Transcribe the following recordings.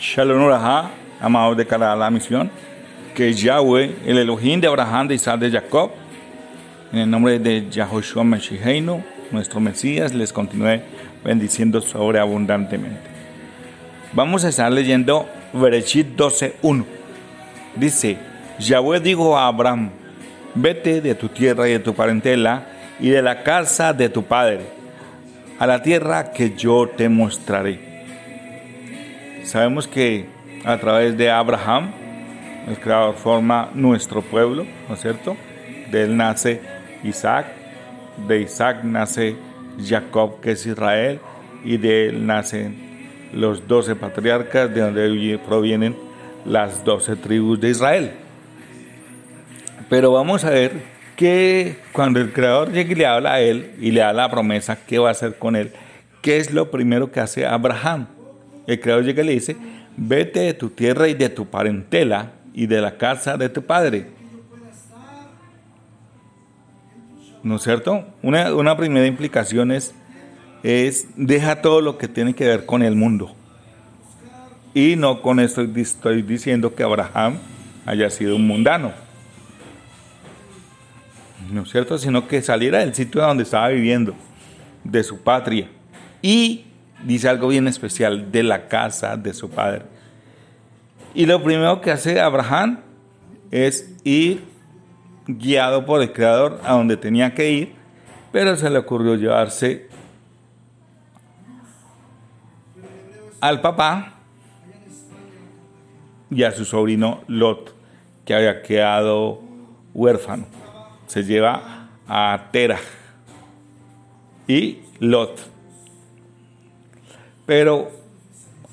Shalom Uraha, amados de cara a la misión, que Yahweh, el Elohim de Abraham, de Isaac, de Jacob, en el nombre de Yahoshua Meshiheinu, nuestro Mesías, les continúe bendiciendo sobreabundantemente. Vamos a estar leyendo Bereshit 12.1. Dice, Yahweh dijo a Abraham, vete de tu tierra y de tu parentela y de la casa de tu padre, a la tierra que yo te mostraré. Sabemos que a través de Abraham, el Creador forma nuestro pueblo, ¿no es cierto? De él nace Isaac, de Isaac nace Jacob, que es Israel, y de él nacen los doce patriarcas, de donde provienen las doce tribus de Israel. Pero vamos a ver que cuando el Creador llega y le habla a él y le da la promesa, ¿qué va a hacer con él? ¿Qué es lo primero que hace Abraham? El Creador llega y le dice, vete de tu tierra y de tu parentela y de la casa de tu padre. ¿No es cierto? Una, primera implicación es, es, deja todo lo que tiene que ver con el mundo. Y no con esto estoy diciendo que Abraham haya sido un mundano. ¿No es cierto? Sino que saliera del sitio donde estaba viviendo, de su patria. Y dice algo bien especial, de la casa de su padre. Y lo primero que hace Abraham es ir guiado por el Creador a donde tenía que ir, pero se le ocurrió llevarse al papá y a su sobrino Lot, que había quedado huérfano. Se lleva a Tera y Lot. Pero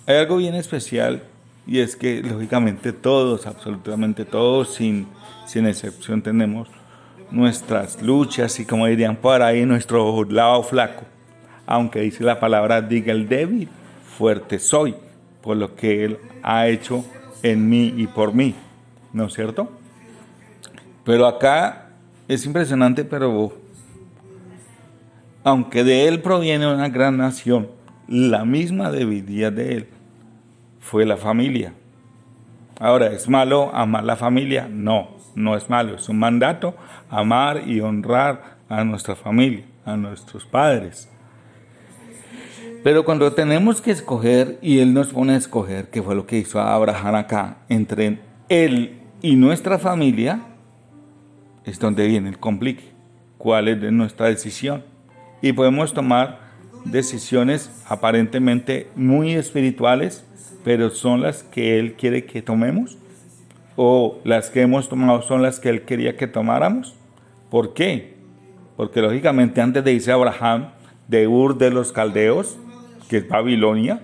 hay algo bien especial y es que lógicamente todos, absolutamente todos, sin, sin excepción, tenemos nuestras luchas y como dirían por ahí, nuestro lado flaco. Aunque dice la palabra, diga el débil, fuerte soy, por lo que Él ha hecho en mí y por mí, ¿no es cierto? Pero acá es impresionante, pero aunque de Él proviene una gran nación, la misma debilidad de Él fue la familia. Ahora, ¿es malo amar la familia? No, no es malo. Es un mandato amar y honrar a nuestra familia, a nuestros padres. Pero cuando tenemos que escoger, y Él nos pone a escoger, que fue lo que hizo Abraham acá, entre Él y nuestra familia, es donde viene el complique. ¿Cuál es nuestra decisión? Y podemos tomar decisiones aparentemente muy espirituales, pero son las que Él quiere que tomemos, o las que hemos tomado son las que Él quería que tomáramos. ¿Por qué? Porque lógicamente antes de irse a Abraham de Ur de los Caldeos, que es Babilonia,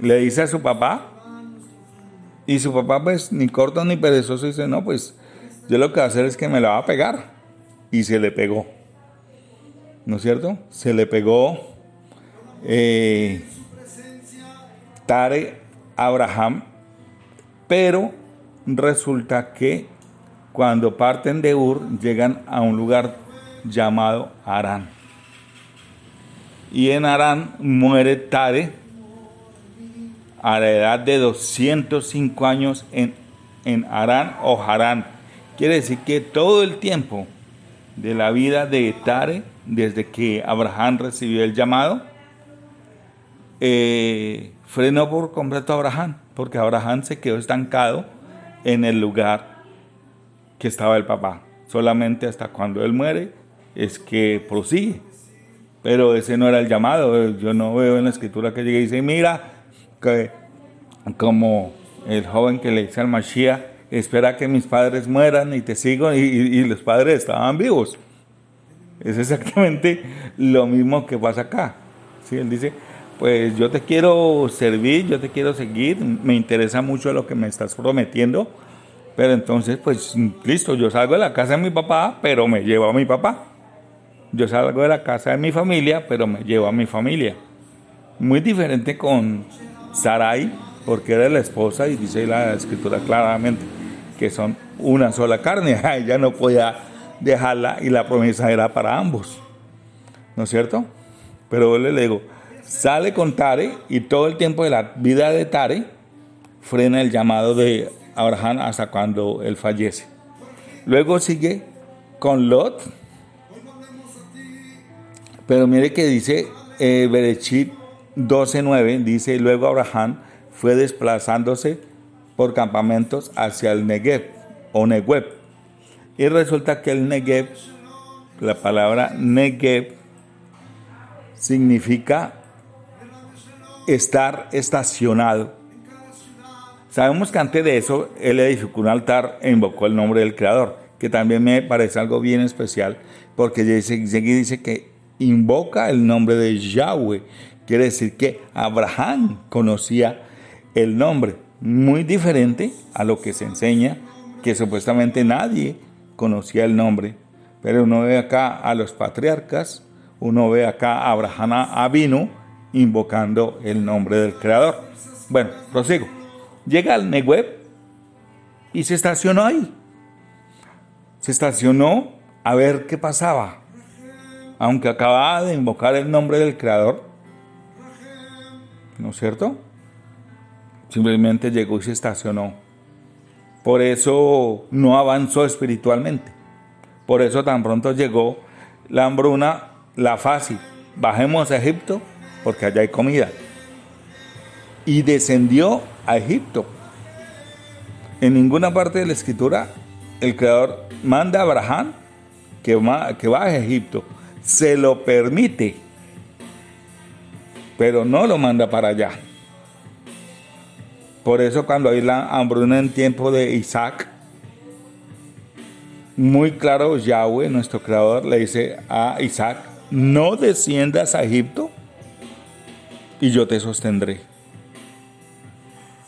le dice a su papá, y su papá pues ni corto ni perezoso dice, no, pues yo lo que voy a hacer es que me la va a pegar. Y se le pegó. ¿No es cierto? Se le pegó eh, Tare Abraham, pero resulta que cuando parten de Ur llegan a un lugar llamado Arán. Y en Arán muere Tare a la edad de 205 años en, en Arán o Harán. Quiere decir que todo el tiempo de la vida de Tare, desde que Abraham recibió el llamado, eh, frenó por completo a Abraham, porque Abraham se quedó estancado en el lugar que estaba el papá. Solamente hasta cuando él muere es que prosigue. Pero ese no era el llamado. Yo no veo en la escritura que llegue y dice, mira, que como el joven que le dice al Mashiach, espera que mis padres mueran y te sigo, y, y los padres estaban vivos. Es exactamente lo mismo que pasa acá. ¿Sí? Él dice, pues yo te quiero servir, yo te quiero seguir, me interesa mucho lo que me estás prometiendo, pero entonces pues listo, yo salgo de la casa de mi papá, pero me llevo a mi papá. Yo salgo de la casa de mi familia, pero me llevo a mi familia. Muy diferente con Sarai, porque era la esposa y dice la escritura claramente que son una sola carne. Ella no podía dejarla y la promesa era para ambos. ¿No es cierto? Pero yo le digo, sale con Tare y todo el tiempo de la vida de Tare frena el llamado de Abraham hasta cuando él fallece. Luego sigue con Lot. Pero mire que dice eh, Berechit 12.9, dice, luego Abraham fue desplazándose por campamentos hacia el Negev o Negev. Y resulta que el Negev, la palabra Negev, significa estar estacionado. Sabemos que antes de eso él edificó un altar e invocó el nombre del Creador, que también me parece algo bien especial, porque dice, dice que invoca el nombre de Yahweh. Quiere decir que Abraham conocía el nombre, muy diferente a lo que se enseña, que supuestamente nadie conocía el nombre. Pero uno ve acá a los patriarcas, uno ve acá a Abraham Avino invocando el nombre del Creador. Bueno, prosigo. Llega al Negev y se estacionó ahí. Se estacionó a ver qué pasaba. Aunque acababa de invocar el nombre del Creador. ¿No es cierto? Simplemente llegó y se estacionó. Por eso no avanzó espiritualmente. Por eso tan pronto llegó la hambruna, la fácil. Bajemos a Egipto porque allá hay comida. Y descendió a Egipto. En ninguna parte de la escritura el Creador manda a Abraham que, que a Egipto. Se lo permite, pero no lo manda para allá. Por eso cuando hay la hambruna en tiempo de Isaac, muy claro Yahweh, nuestro creador, le dice a Isaac, no desciendas a Egipto y yo te sostendré.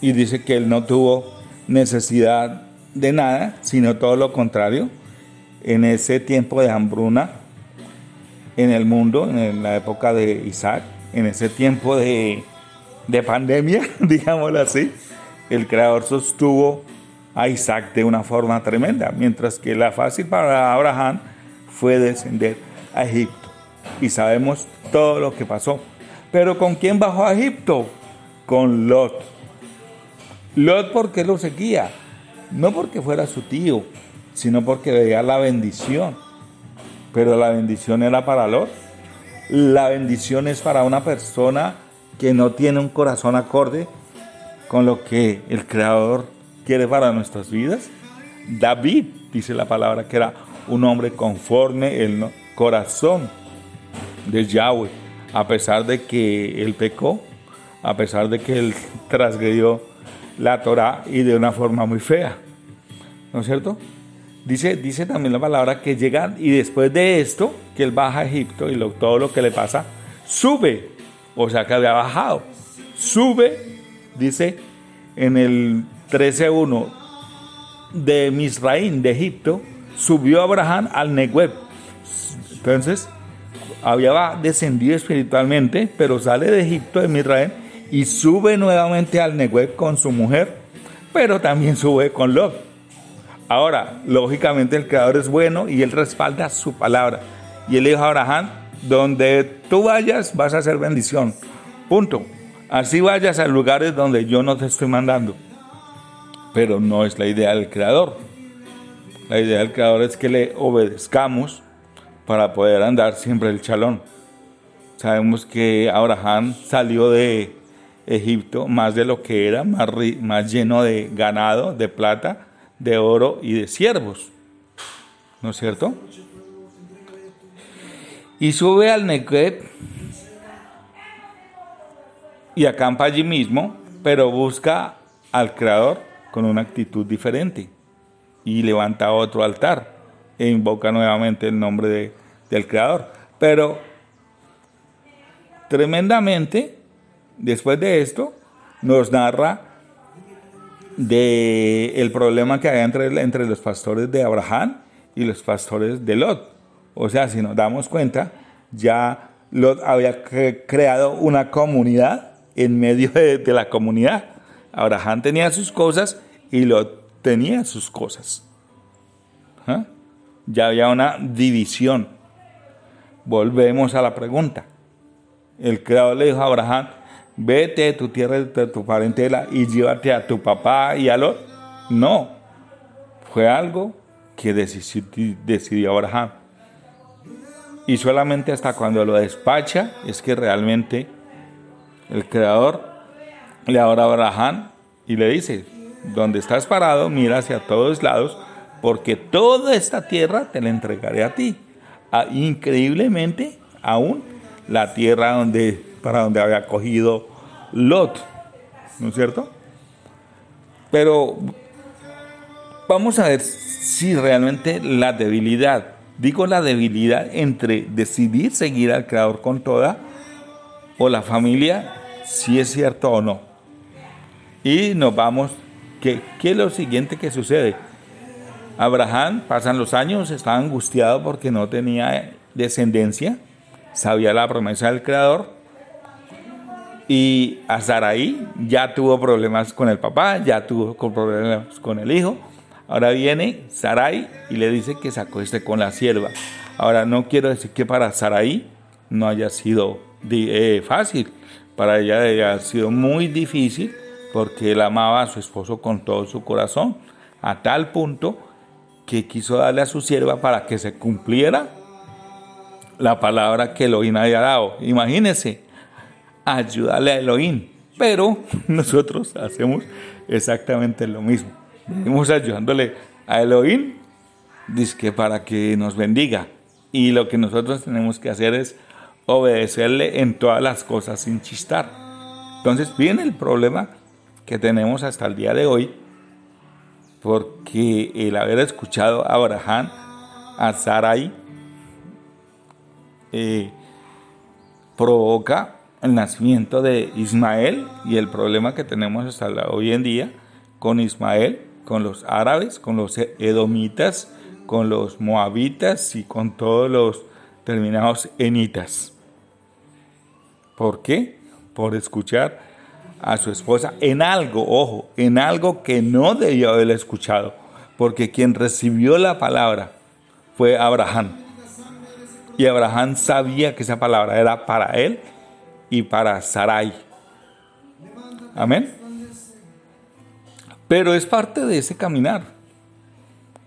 Y dice que él no tuvo necesidad de nada, sino todo lo contrario. En ese tiempo de hambruna en el mundo, en la época de Isaac, en ese tiempo de, de pandemia, digámoslo así, el Creador sostuvo a Isaac de una forma tremenda, mientras que la fácil para Abraham fue descender a Egipto. Y sabemos todo lo que pasó. Pero ¿con quién bajó a Egipto? Con Lot. Lot porque lo seguía, no porque fuera su tío, sino porque veía la bendición. Pero la bendición era para Lot. La bendición es para una persona que no tiene un corazón acorde con lo que el Creador quiere para nuestras vidas. David, dice la palabra, que era un hombre conforme el corazón de Yahweh, a pesar de que él pecó, a pesar de que él transgredió la Torah y de una forma muy fea. ¿No es cierto? Dice, dice también la palabra que llega y después de esto, que él baja a Egipto y todo lo que le pasa, sube, o sea que había bajado, sube dice en el 13.1 de Misraín, de Egipto, subió Abraham al Negev. Entonces, había descendido espiritualmente, pero sale de Egipto, de Misraín, y sube nuevamente al Negev con su mujer, pero también sube con Lot. Ahora, lógicamente el Creador es bueno y él respalda su palabra. Y él dijo a Abraham, donde tú vayas vas a hacer bendición. Punto. Así vayas a lugares donde yo no te estoy mandando. Pero no es la idea del Creador. La idea del Creador es que le obedezcamos para poder andar siempre el chalón. Sabemos que Abraham salió de Egipto más de lo que era, más, más lleno de ganado, de plata, de oro y de siervos. ¿No es cierto? Y sube al Negev y acampa allí mismo, pero busca al Creador con una actitud diferente y levanta otro altar e invoca nuevamente el nombre del Creador. Pero tremendamente, después de esto, nos narra de el problema que había entre, entre los pastores de Abraham y los pastores de Lot. O sea, si nos damos cuenta, ya Lot había creado una comunidad en medio de, la comunidad. Abraham tenía sus cosas y Lot tenía sus cosas. ¿Ah? Ya había una división. Volvemos a la pregunta. El creador le dijo a Abraham, vete de tu tierra, de tu parentela y llévate a tu papá y a los... No, fue algo que decidió Abraham. Y solamente hasta cuando lo despacha es que realmente el Creador le habla a Abraham y le dice, donde estás parado, mira hacia todos lados, porque toda esta tierra te la entregaré a ti. Ah, increíblemente, aún la tierra donde, para donde había cogido Lot, ¿no es cierto? Pero vamos a ver si realmente la debilidad, digo la debilidad entre decidir seguir al Creador con toda o la familia, si es cierto o no. Y nos vamos, ¿qué, qué es lo siguiente que sucede? Abraham, pasan los años, estaba angustiado porque no tenía descendencia, sabía la promesa del Creador, y a Saraí ya tuvo problemas con el papá, ya tuvo problemas con el hijo. Ahora viene Sarai y le dice que se acueste con la sierva. Ahora no quiero decir que para Saraí no haya sido eh, fácil, para ella haya sido muy difícil porque él amaba a su esposo con todo su corazón, a tal punto que quiso darle a su sierva para que se cumpliera la palabra que Elohim había dado. Imagínense, ayudarle a Elohim. Pero nosotros hacemos exactamente lo mismo. Venimos ayudándole a Elohim, que para que nos bendiga. Y lo que nosotros tenemos que hacer es obedecerle en todas las cosas sin chistar. Entonces viene el problema que tenemos hasta el día de hoy, porque el haber escuchado a Abraham, a Sarai, eh, provoca el nacimiento de Ismael y el problema que tenemos hasta hoy en día con Ismael, con los árabes, con los edomitas, con los moabitas y con todos los terminados enitas. ¿Por qué? Por escuchar a su esposa en algo, ojo, en algo que no debió haber escuchado, porque quien recibió la palabra fue Abraham. Y Abraham sabía que esa palabra era para él y para Sarai. Amén. Pero es parte de ese caminar.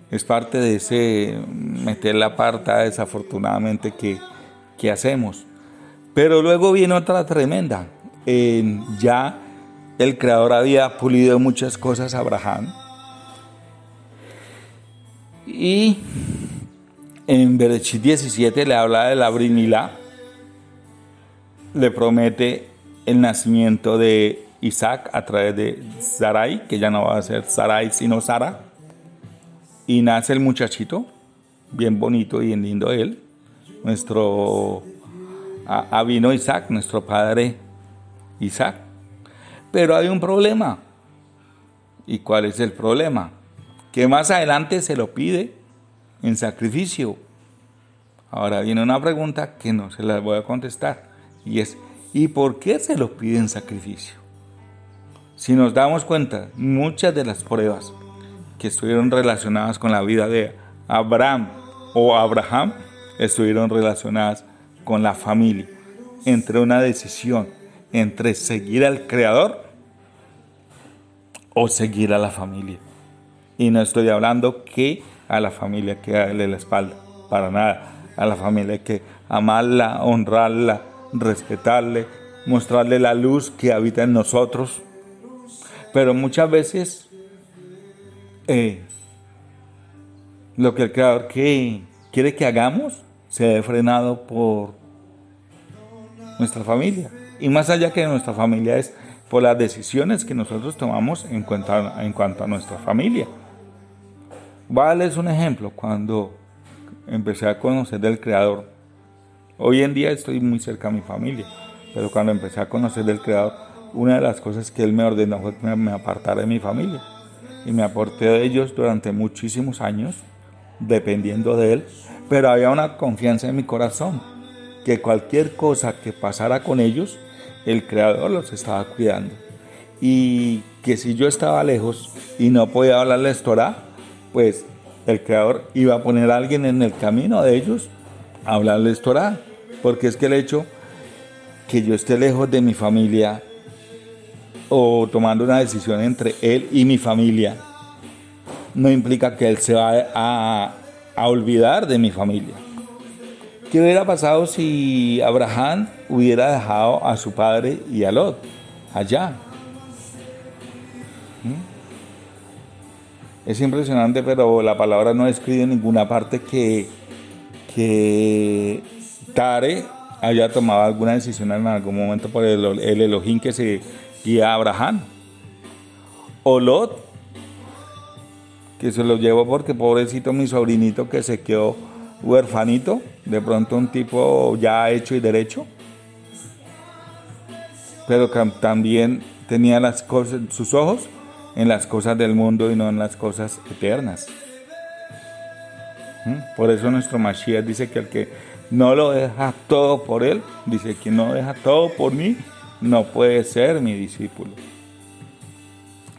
Es parte de ese meter la parta desafortunadamente que, que hacemos. Pero luego viene otra tremenda. Ya el Creador había pulido muchas cosas a Abraham. Y en Berechit 17 le habla de la brinila le promete el nacimiento de Isaac a través de Sarai, que ya no va a ser Sarai sino Sara. Y nace el muchachito, bien bonito y bien lindo él, nuestro Avino Isaac, nuestro padre Isaac. Pero hay un problema. ¿Y cuál es el problema? Que más adelante se lo pide en sacrificio. Ahora viene una pregunta que no se la voy a contestar. Y es, ¿y por qué se lo piden sacrificio? Si nos damos cuenta, muchas de las pruebas que estuvieron relacionadas con la vida de Abraham o Abraham estuvieron relacionadas con la familia, entre una decisión entre seguir al Creador o seguir a la familia. Y no estoy hablando que a la familia que darle la espalda, para nada. A la familia que amarla, honrarla, respetarle, mostrarle la luz que habita en nosotros. Pero muchas veces eh, lo que el Creador que quiere que hagamos se ve frenado por nuestra familia. Y más allá que nuestra familia es por las decisiones que nosotros tomamos en cuanto a, en cuanto a nuestra familia. Voy a darles un ejemplo. Cuando empecé a conocer del Creador, Hoy en día estoy muy cerca a mi familia, pero cuando empecé a conocer del Creador, una de las cosas que Él me ordenó fue que me apartara de mi familia. Y me aporté de ellos durante muchísimos años, dependiendo de Él, pero había una confianza en mi corazón, que cualquier cosa que pasara con ellos, el Creador los estaba cuidando. Y que si yo estaba lejos y no podía hablarles Torah, pues el Creador iba a poner a alguien en el camino de ellos a hablarles Torah porque es que el hecho que yo esté lejos de mi familia o tomando una decisión entre él y mi familia, no implica que él se va a, a olvidar de mi familia. ¿Qué hubiera pasado si Abraham hubiera dejado a su padre y a Lot allá? ¿Mm? Es impresionante, pero la palabra no escribe en ninguna parte que, que Tare haya tomado alguna decisión en algún momento por el, el Elohim que se guía a Abraham. O Lot, que se lo llevó porque pobrecito mi sobrinito que se quedó huerfanito, de pronto un tipo ya hecho y derecho, pero que también tenía las cosas, sus ojos en las cosas del mundo y no en las cosas eternas. ¿Mm? Por eso nuestro Mashiach dice que el que no lo deja todo por él, dice que no deja todo por mí, no puede ser mi discípulo.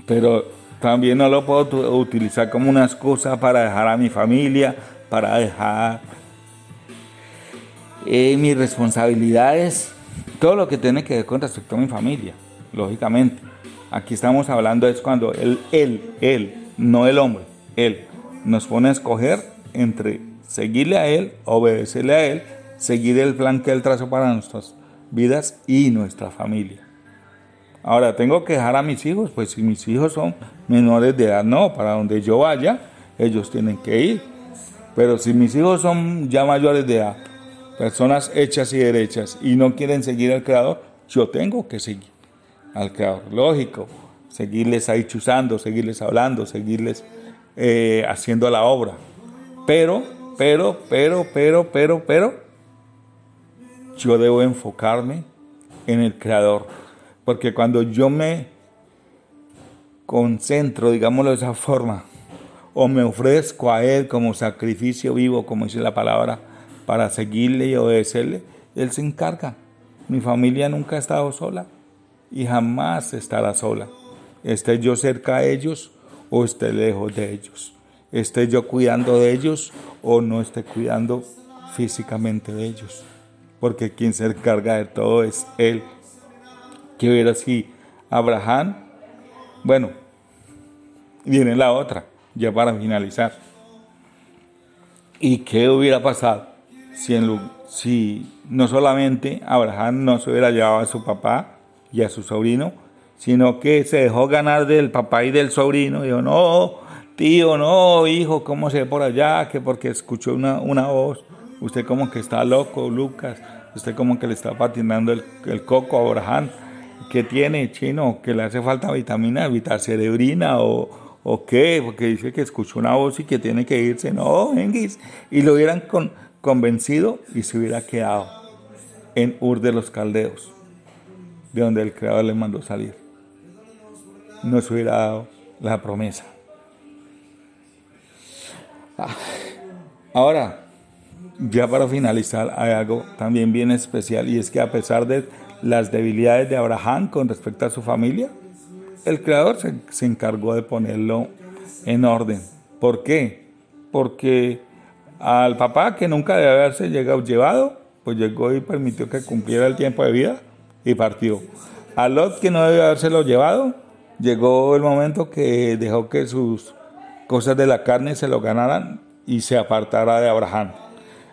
Pero también no lo puedo utilizar como una excusa para dejar a mi familia, para dejar eh, mis responsabilidades, todo lo que tiene que ver con respecto a mi familia, lógicamente. Aquí estamos hablando es cuando él, él, él, no el hombre, él, nos pone a escoger entre seguirle a él, obedecerle a él, seguir el plan que él trazó para nuestras vidas y nuestra familia. Ahora, ¿tengo que dejar a mis hijos? Pues si mis hijos son menores de edad, no, para donde yo vaya, ellos tienen que ir. Pero si mis hijos son ya mayores de edad, personas hechas y derechas, y no quieren seguir al Creador, yo tengo que seguir al Creador. Lógico, seguirles ahí chuzando, seguirles hablando, seguirles eh, haciendo la obra. Pero, pero, pero, pero, pero, pero, yo debo enfocarme en el Creador. Porque cuando yo me concentro, digámoslo de esa forma, o me ofrezco a Él como sacrificio vivo, como dice la palabra, para seguirle y obedecerle, Él se encarga. Mi familia nunca ha estado sola y jamás estará sola. Esté yo cerca de ellos o esté lejos de ellos. Esté yo cuidando de ellos o no esté cuidando físicamente de ellos. Porque quien se encarga de todo es Él. Que hubiera así Abraham. Bueno, viene la otra ya para finalizar. ¿Y qué hubiera pasado si, si no solamente Abraham no se hubiera llevado a su papá y a su sobrino, sino que se dejó ganar del papá y del sobrino? Dijo, no, tío, no, hijo, ¿cómo se ve por allá? Que porque escuchó una, una voz. Usted como que está loco, Lucas. Usted como que le está patinando el, el coco a Abraham. ¿Qué tiene, chino? Que le hace falta vitamina, cerebrina o, ¿O qué? Porque dice que escuchó una voz y que tiene que irse. No, Engis. Y lo hubieran convencido y se hubiera quedado en Ur de los Caldeos, de donde el Creador le mandó salir. No se hubiera dado la promesa. Ah, ahora, ya para finalizar, hay algo también bien especial y es que a pesar de las debilidades de Abraham con respecto a su familia, el creador se, encargó de ponerlo en orden. ¿Por qué? Porque al papá que nunca debe haberse llegado, llevado, pues llegó y permitió que cumpliera el tiempo de vida y partió. A Lot que no debe habérselo llevado, llegó el momento que dejó que sus cosas de la carne se lo ganaran y se apartara de Abraham.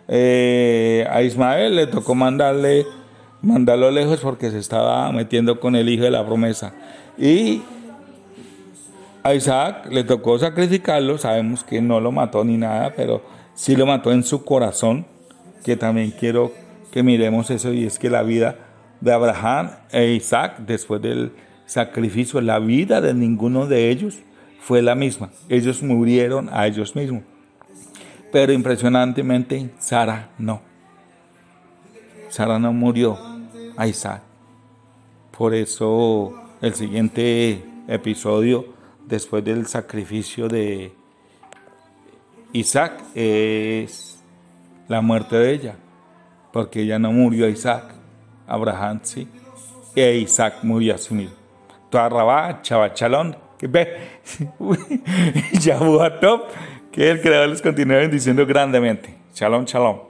Eh, a Ismael le tocó mandarle, mandarlo lejos porque se estaba metiendo con el hijo de la promesa. Y a Isaac le tocó sacrificarlo, sabemos que no lo mató ni nada, pero sí lo mató en su corazón, que también quiero que miremos eso, y es que la vida de Abraham e Isaac, después del sacrificio, la vida de ninguno de ellos fue la misma. Ellos murieron a ellos mismos. Pero impresionantemente, Sara no. Sara no murió a Isaac. Por eso el siguiente episodio, después del sacrificio de Isaac, es la muerte de ella, porque ella no murió Isaac, Abraham sí, e Isaac murió a sí mismo. Toda chavachalón, que ve, top, que el Creador les continúe bendiciendo grandemente. Shalom, shalom.